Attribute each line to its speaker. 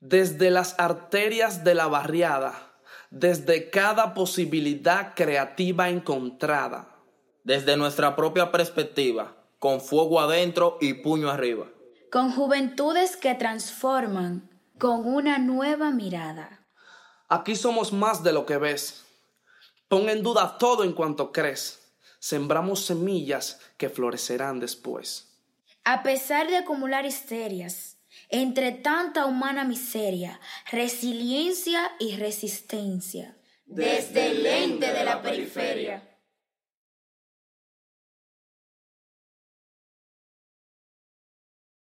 Speaker 1: Desde las arterias de la barriada, desde cada posibilidad creativa encontrada.
Speaker 2: Desde nuestra propia perspectiva, con fuego adentro y puño arriba.
Speaker 3: Con juventudes que transforman, con una nueva mirada.
Speaker 1: Aquí somos más de lo que ves. Pon en duda todo en cuanto crees. Sembramos semillas que florecerán después.
Speaker 3: A pesar de acumular histerias, entre tanta humana miseria, resiliencia y resistencia.
Speaker 4: Desde el ente de la periferia